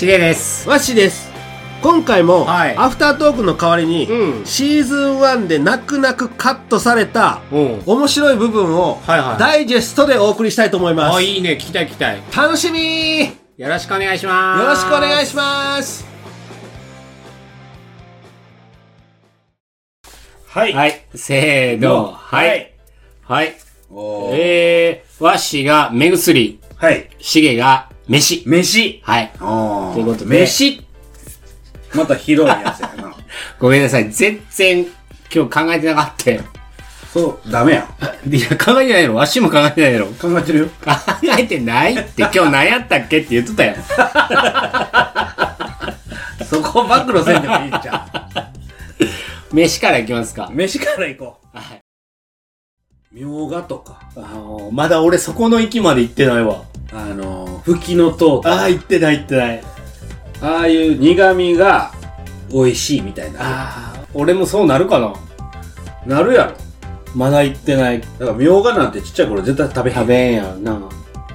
しげです。わっしーです。今回も、はいアフタートークの代わりに、うんシーズン1で泣く泣くカットされた、うん。面白い部分を、はいはいダイジェストでお送りしたいと思います。あ、いいね。聞きたい聞きたい。楽しみーよよろしくお願いします。ろしくお願いします。はい。はい。せーの。はい。はい。えー、わしが目薬、はい。しげが飯。飯。はい。ということで。飯。また広いやつやな。ごめんなさい。全然今日考えてなかったよ。そう、ダメやん。いや、考えてないのわしも考えてないの考考えてるよ。えてないって今日何やったっけって言っとったやん。そこを暴露せんでもいいじゃ飯からいきますかん。。飯から行こはい。う。みょうがとか、あのまだ俺そこの域まで行ってないわ。あのー、ふきのとうとかああ、行ってない行ってない。ああいう苦味が美味しいみたいな。ああ、俺もそうなるかななるやろ。まだ行ってない。だからみょうがなんてちっちゃい頃絶対食べへん。食べんやんな。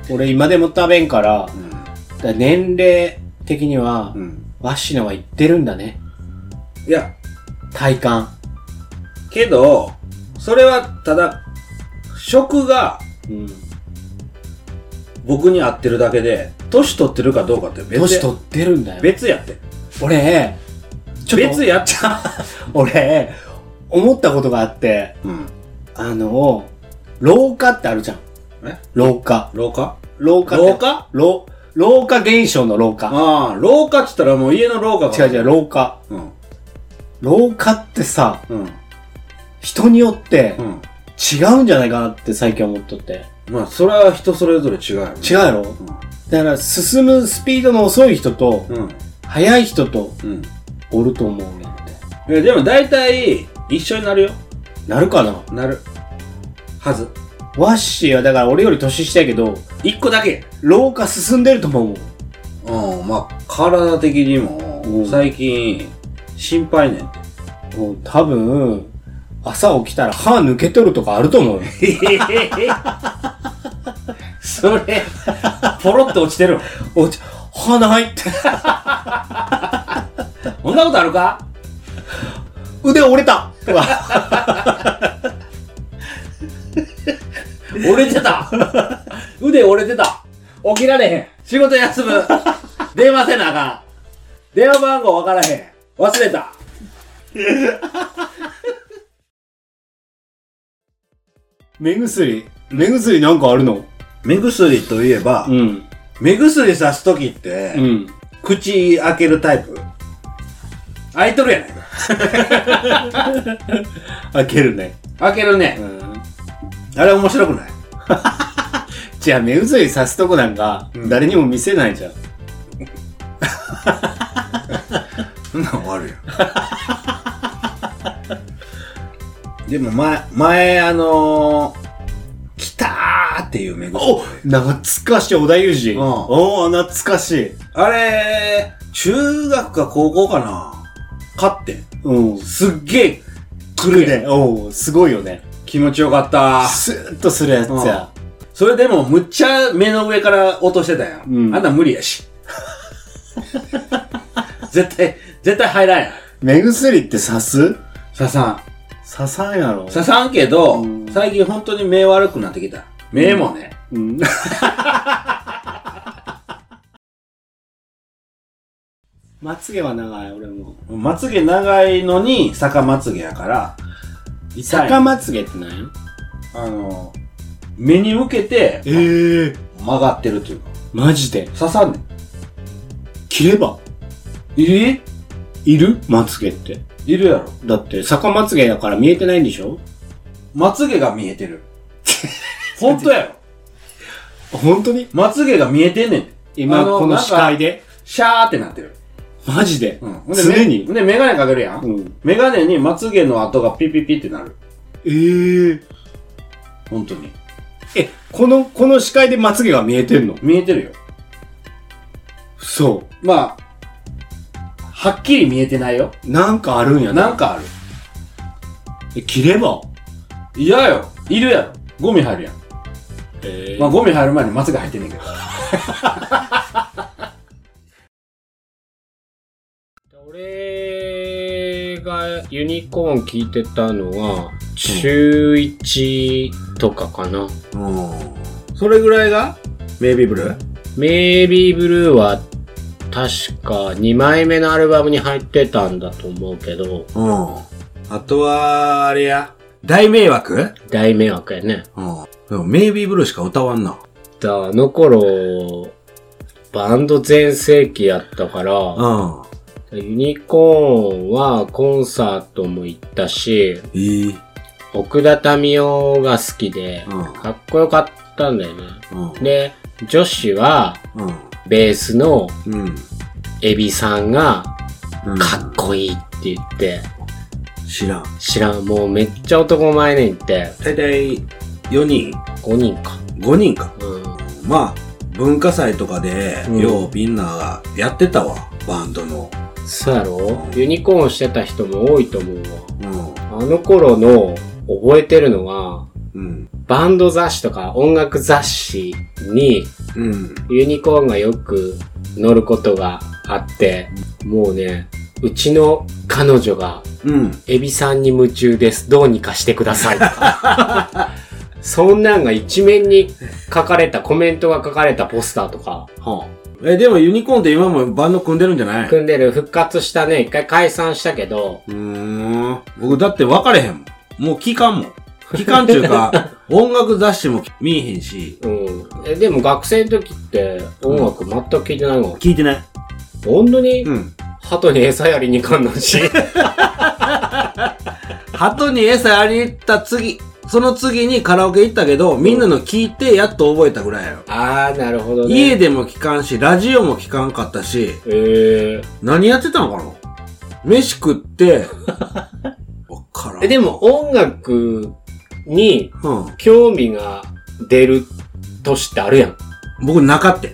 俺今でも食べんから、うん。だから年齢的には、うん。ワシのは行ってるんだね。いや、体感。けど、それはただ、食がうん。僕に合ってるだけで、年取ってるかどうかって別や年取ってるんだよ。別やって。俺、ちょっと、別やっちゃ 俺、思ったことがあって、う。うん。あの、老化ってあるじゃん。え？老化。老化？って。老化？老、老化現象の老化。ああ、廊下って言ったらもう家の廊下が。違う違う、老化。うん。老化ってさ、うん。人によってうん。違うんじゃないかなって最近思っとって。まあ、それは人それぞれ違うよね。違うやろ？だから進むスピードの遅い人と、うん。速い人とうん。おると思うねんって。いや、でも大体、一緒になるよ。なるかな？なる。はず。ワッシーはだから俺より年下やけど、一個だけ。老化進んでると思う。うん、まあ、体的にもう、ん最近、心配ねんって。もう多分、朝起きたら歯抜けとるとかあると思うよ。それ、ポロって落ちてる。おち、歯ないって。そんなことあるか？腕折れた。折れてた。腕折れてた。起きられへん。仕事休む。電話せなあかん。電話番号わからへん。忘れた目薬。目薬なんかあるの？目薬といえば、ん。目薬さすときって、うん。口開けるタイプ開いとるやないか。開けるね。開けるねう。ん。あれ面白くない？じゃあ目薬さすとこなんか、うん誰にも見せないじゃん。そんなん終わるよ。でも前、前あのー、来たーっていう目薬。お懐かしい、小田裕二。うんおー、懐かしい。あれ、中学か高校かな買ってん。うん。すっげえ来るね。おー、すごいよね。気持ちよかった。スーッとするやつや。それでもむっちゃ目の上から落としてたやん。うんあんなん無理やし。絶対、絶対入らんやん。目薬って刺す？刺さん。刺さんやろ。刺さんけど、うん最近本当に目悪くなってきた。目もね。うん。まつげは長い、俺も。まつげ長いのに逆まつげやから。逆まつげって何？やあの、目に向けてええ曲がってるというか、マジで？刺さんねん。切れば？え？いる？まつげって。いるやろ。だって、逆まつげだから見えてないんでしょ？まつげが見えてる。本当やろ。本当に？まつげが見えてんねんて。今、あのこの視界で？シャーってなってる。マジで？うん。ほんで常に？めで、メガネかけるやん。うん。メガネにまつげの跡がピッピッピってなる。ええ本当に。え、この、この視界でまつげが見えてんの？見えてるよ。そまあ、はっきり見えてないよ。う。なんかあるんやなんかある。え、切れば嫌よ。いるやろ。ゴミ入るやん。えまあゴミ入る前にまつげ入ってんねんけど。俺がユニコーン聞いてたのは、中1とかかな。うん。それぐらいが？メイビーブルーメイビーブルーは確か2枚目のアルバムに入ってたんだと思うけど、うん。あとは、あれや。大迷惑？大迷惑やね。うん。でもメイビーブルーしか歌わんな。だあの頃、バンド全盛期やったから、うん。ユニコーンはコンサートも行ったし、いい。奥田民生が好きで、うんかっこよかったんだよね。うん。で、女子は、うん。ベースのうん。エビさんが、うん。かっこいいって言って、知らん。知らん、もうめっちゃ男前ねんって、だいたい4人5人か。?5 人か。うん。まあ、文化祭とかで、うんようみんながやってたわ。バンドの。そうやろ？ユニコーンしてた人も多いと思うわ。うあの頃の覚えてるのは、ん。うん。バンド雑誌とか音楽雑誌にうん。ユニコーンがよく載ることがあって、もうね、うちの彼女がうん。エビさんに夢中です。どうにかしてくださいとか。そんなんが一面に書かれた、コメントが書かれたポスターとか、はあ、え、でもユニコーンって今もバンド組んでるんじゃない？組んでる復活したね、一回解散したけど、うーん。僕だって分かれへんもん。もう期間もん。期間中か、音楽雑誌も見えへんし、うん。え、でも学生の時って音楽全く聴いてないの、聞いてない。本当に、うん。鳩に餌やりに行かんなんし。鳩に餌やりに行った次、その次にカラオケ行ったけど、みんなの聞いてやっと覚えたぐらいやろ。あー、なるほどね。家でも聞かんし、ラジオも聞かんかったし、えー。何やってたのかな？飯食って、わからん。え、でも音楽にうん。興味が出る年ってあるやん。僕なかったよ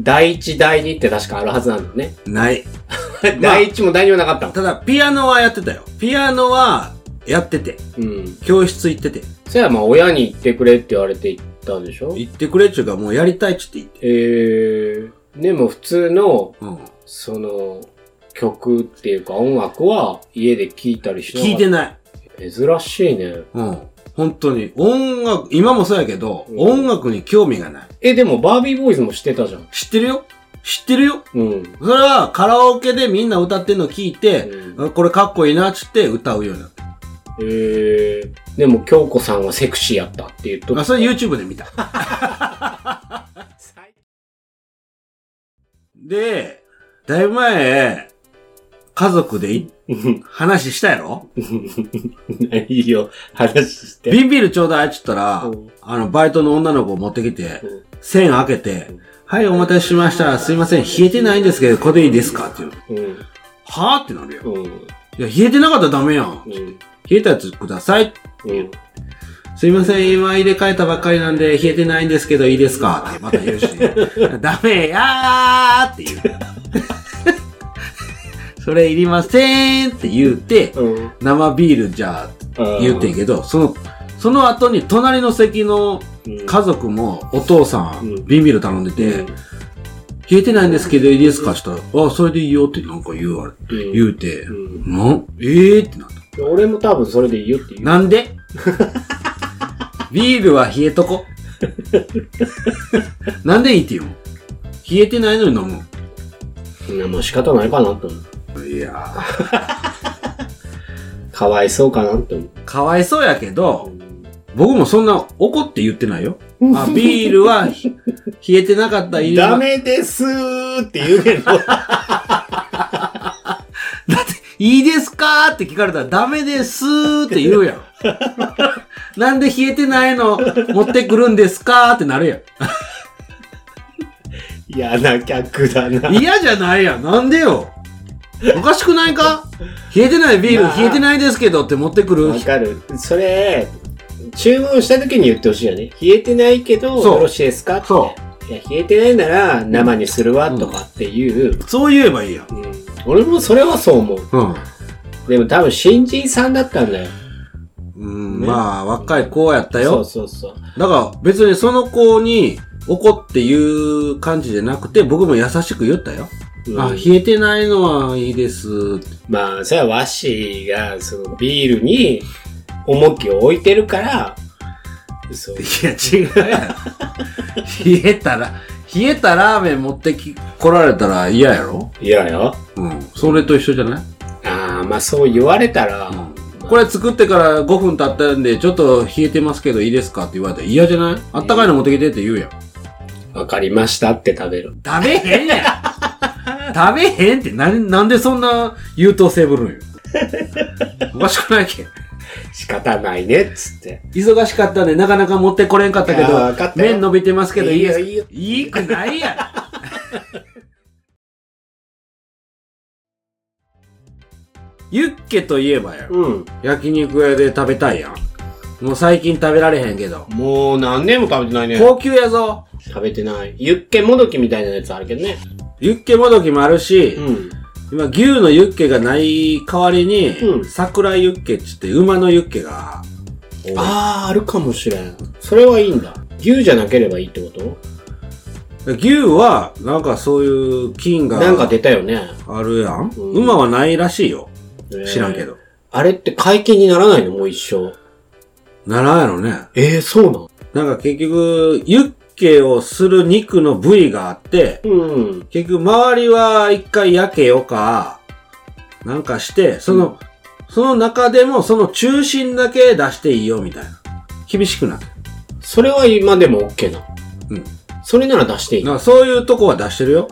第一、第二って確かあるはずなんだよね。ない。第一も第二もなかったの。ただ、ピアノはやってたよ。ピアノはやってて。うん。教室行ってて。そやまあ親に言ってくれって言われて行ったんでしょ？行ってくれっちゅうか、もうやりたいっちって言って。えー。でも普通の、うん。その、曲っていうか音楽は家で聴いたりしなかった聞いてない。珍しいね。うん。本当に。音楽、今もそうやけど、うん音楽に興味がない。え、でもバービーボーイズも知ってたじゃん。知ってるよ知ってるようん。それはカラオケでみんな歌ってんの聞いて、うあこれかっこいいなっつって歌うようになった。えー、でも京子さんはセクシーやったって言っとあ、それ YouTube で見た。で、だいぶ前、家族でい話したやろ？いいよ、話して。ビンビールちょうだいっつったらうん、あの、バイトの女の子持ってきてうん、線開けて、はい、お待たせしました。すいません、冷えてないんですけど、これでいいですか？って言う。はぁ？ってなるよ。うん。いや、冷えてなかったらダメやん。うん。冷えたやつください。うん。すいません、今入れ替えたばっかりなんで、冷えてないんですけど、いいですか？ってまた言うし、ダメやーって言う。それいりませんって言うて、うん。生ビールじゃあ言うてんけど、その、その後に隣の席のうん家族もお父さうんん、ビンビール頼んでて、うん冷えてないんですけど、いいですか？って言ったら、あ、それでいいよってなんか言うわれ、うん言うて、うんなんえーってなった。俺も多分それでいいよって言う。なんで？ビールは冷えとこ。なんでいいって言うの？冷えてないのに飲む。いや、もう仕方ないかなと思う。いやー、かわいそうかなって思う。かわいそうやけど、僕もそんな怒って言ってないよ。あ、ビールはひ冷えてなかったらいいダメですーって言うけど。いいですかって聞かれたらダメですーって言うやん。なんで冷えてないの？持ってくるんですかってなるやん。嫌な客だな。嫌じゃないやん。なんでよ？おかしくないか？冷えてないビール、まあ冷えてないですけどって持ってくる？わかる。それ、注文した時に言ってほしいよね。冷えてないけど、そうよろしいですか？そいや、冷えてないなら生にするわ、とかっていう、そう言えばいいやん。うん俺もそれはそう思う。うん。でも多分新人さんだったんだよ。うん、ねまあ、若い子やったよ。そうそうそう。だから別にその子に怒って言う感じじゃなくて、僕も優しく言ったよ。うんあ、冷えてないのはいいです。まあ、それは和紙が、そのビールに重きを置いてるから、そう。いや、違うやん。冷えたら、冷えたラーメン持ってき、来られたら嫌やろ？いやよ。うん。それと一緒じゃない？ああ、まあそう言われたら、これ作ってから5分経ったんで、ちょっと冷えてますけどいいですかって言われたら嫌じゃない？あったかいの持ってきてって言うやん。わかりましたって食べる。食べへんやん食べへんってなん、なんでそんな優等生ぶるんよ。おかしくないけん。仕方ないね、っつって。忙しかったんでなかなか持ってこれんかったけど麺伸びてますけどいいですいいよいいくないやん。ユッケといえばや、うん。焼肉屋で食べたいやん。もう最近食べられへんけど。もう何年も食べてないね。高級やぞ。食べてない。ユッケもどきみたいなやつあるけどね。ユッケもどきもあるし、うん。今牛のユッケがない代わりに、うん桜ユッケっつって馬のユッケが多い。ああ、あるかもしれん。それはいいんだ。牛じゃなければいいってこと？牛は、なんかそういう菌がなんか出たよね。あるやん。うん馬はないらしいよ。知らんけえー。ど。あれって解禁にならないの？もう一生。ならんやろね。ええそうなん？なんか結局、ユッケをする肉の部位があって、うん。結局周りは一回焼けよか、なんかして、その、その中でもその中心だけ出していいよみたいな。厳しくなって。それは今でも OK な。うん。それなら出していい。そういうとこは出してるよ。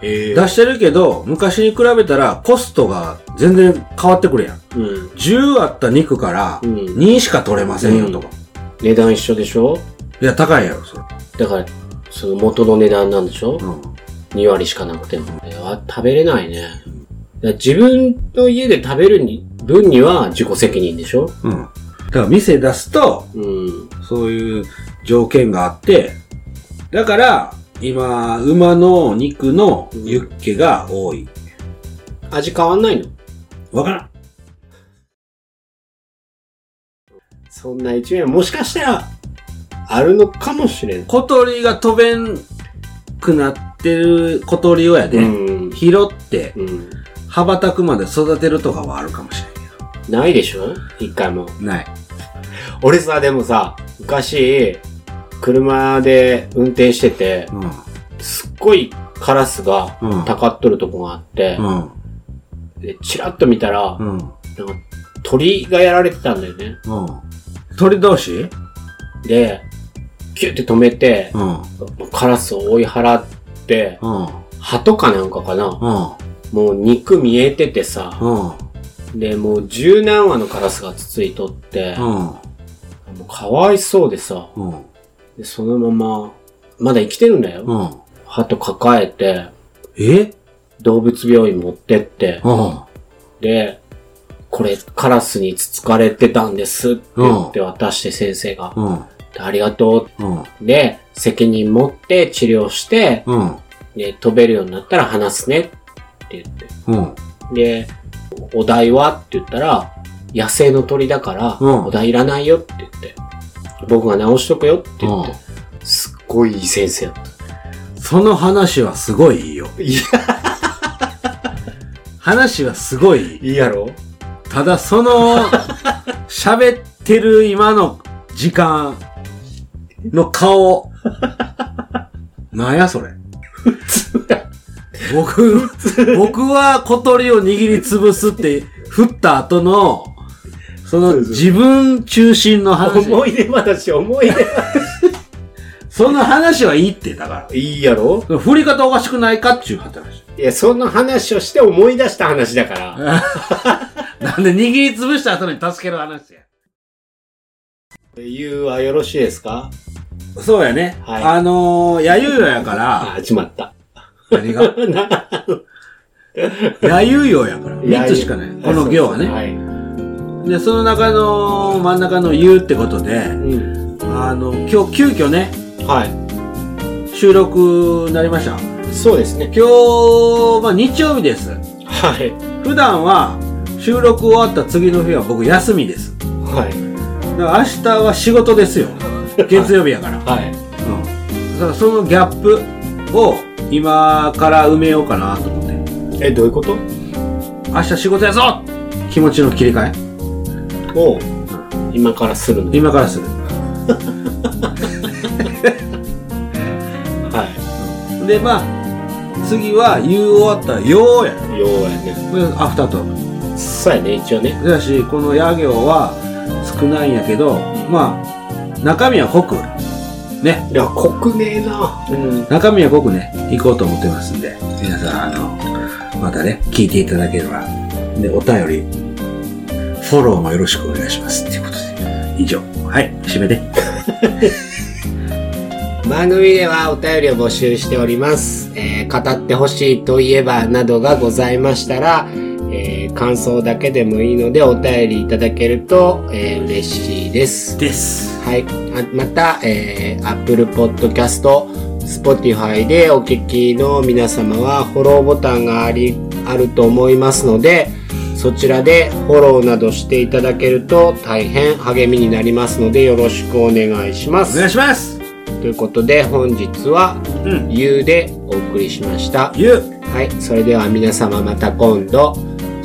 え出してるけど、昔に比べたらコストが全然変わってくるやん。うん。10あった肉からうん2しか取れませんよとか。値段一緒でしょ？いや、高いやろ、それ。だから、その元の値段なんでしょ？うん。2割しかなくても。これは食べれないね。自分の家で食べるに分には自己責任でしょ？うん。だから店出すと、うん。そういう条件があって、だから、今、馬の肉のユッケが多い。味変わんないの？わからん。そんな一面もしかしたら、あるのかもしれん。小鳥が飛べんくなってる小鳥をやで、うん。拾って、うん。羽ばたくまで育てるとかはあるかもしれんけないでしょ？一回も。ど。ない。俺さ、でもさ、昔、車で運転してて、うすっごいカラスがうんたかっとるとこがあって、ん。うん。でチラッと見たら、うん。なんか鳥がやられてたんだよね。うん。鳥同士？で、キュって止めて、うん。カラスを追い払って、うん。鳩かなんかかな。うん。もう肉見えててさ、うん。で、もう十何羽のカラスがつついとって、もうかわいそうでさ、うん。でそのまま、まだ生きてるんだよ。うん。鳩抱えて、え？動物病院持ってって、うん。で、これカラスにつつかれてたんですって言って渡して先生が、ありがとうん。う。で、責任持って治療して、うん。で、飛べるようになったら話すねって言って。うん。で、お題はって言ったら、野生の鳥だから、うんお題いらないよって言って、僕が直しとくよって言って、うすっごいいい先生だった。その話はすごいいいよ。いや、話はすごいいい。いいやろ？ただその、喋ってる今の時間の顔。なんやそれ。僕、僕は小鳥を握りつぶすって振った後の、その自分中心の話。思い出話、思い出話。その話はいいって、だかいいやろ？ら。振り方おかしくないかっていう話。いや、その話をして思い出した話だから。なんで握りつぶした後に助ける話や。言うはよろしいですか？そうやね。はいあのー、やゆうよやから、あ、始まった。何が？やゆうよやから。三つしかない。この行はね。はい。で、その中の真ん中のゆうってことで、うん。あの、今日急遽ね、はい。収録になりました。そうですね。今日、まあ日曜日です。はい。普段は収録終わった次の日は僕休みです。はい。だから明日は仕事ですよ。月曜日やから。はい。うん。だからそのギャップを今から埋めようかなと思って。え、どういうこと？明日仕事やぞ気持ちの切り替えを、今からするの？今からする。はで、まあ、次は言う終わったら、ようや。い。ようやね。アフタートーそうやね、一応ね。ク。だし、この野行は少ないんやけど、まあ、中身は濃く、ね、いや、濃くねえな。うん。中身は濃くね、行こうと思ってますんで、皆さん、あの、またね、聞いていただければ。で、お便り、フォローもよろしくお願いします。っていうことで、以上。はい、締めて。番組ではお便りを募集しております。えー語ってほしいといえばなどがございましたら、えー感想だけでもいいのでお便りいただけると、えー嬉しいです。です。はい。あまた、えー Apple Podcast、Spotify でお聞きの皆様はフォローボタンがあり、あると思いますので、そちらでフォローなどしていただけると大変励みになりますのでよろしくお願いしまお願いす。します。ということで本日はうん。You でお送りしました。ゆう、はい。それでは皆様また今度、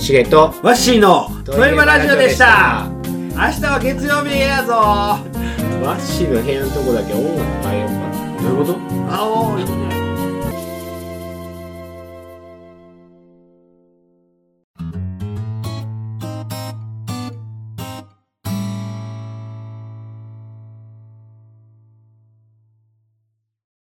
しげと、ワッシーのトレマラジオでした。明日は月曜日やぞ。ワッシーの部屋のとこだけ音楽変えようかな。どういうこと？あお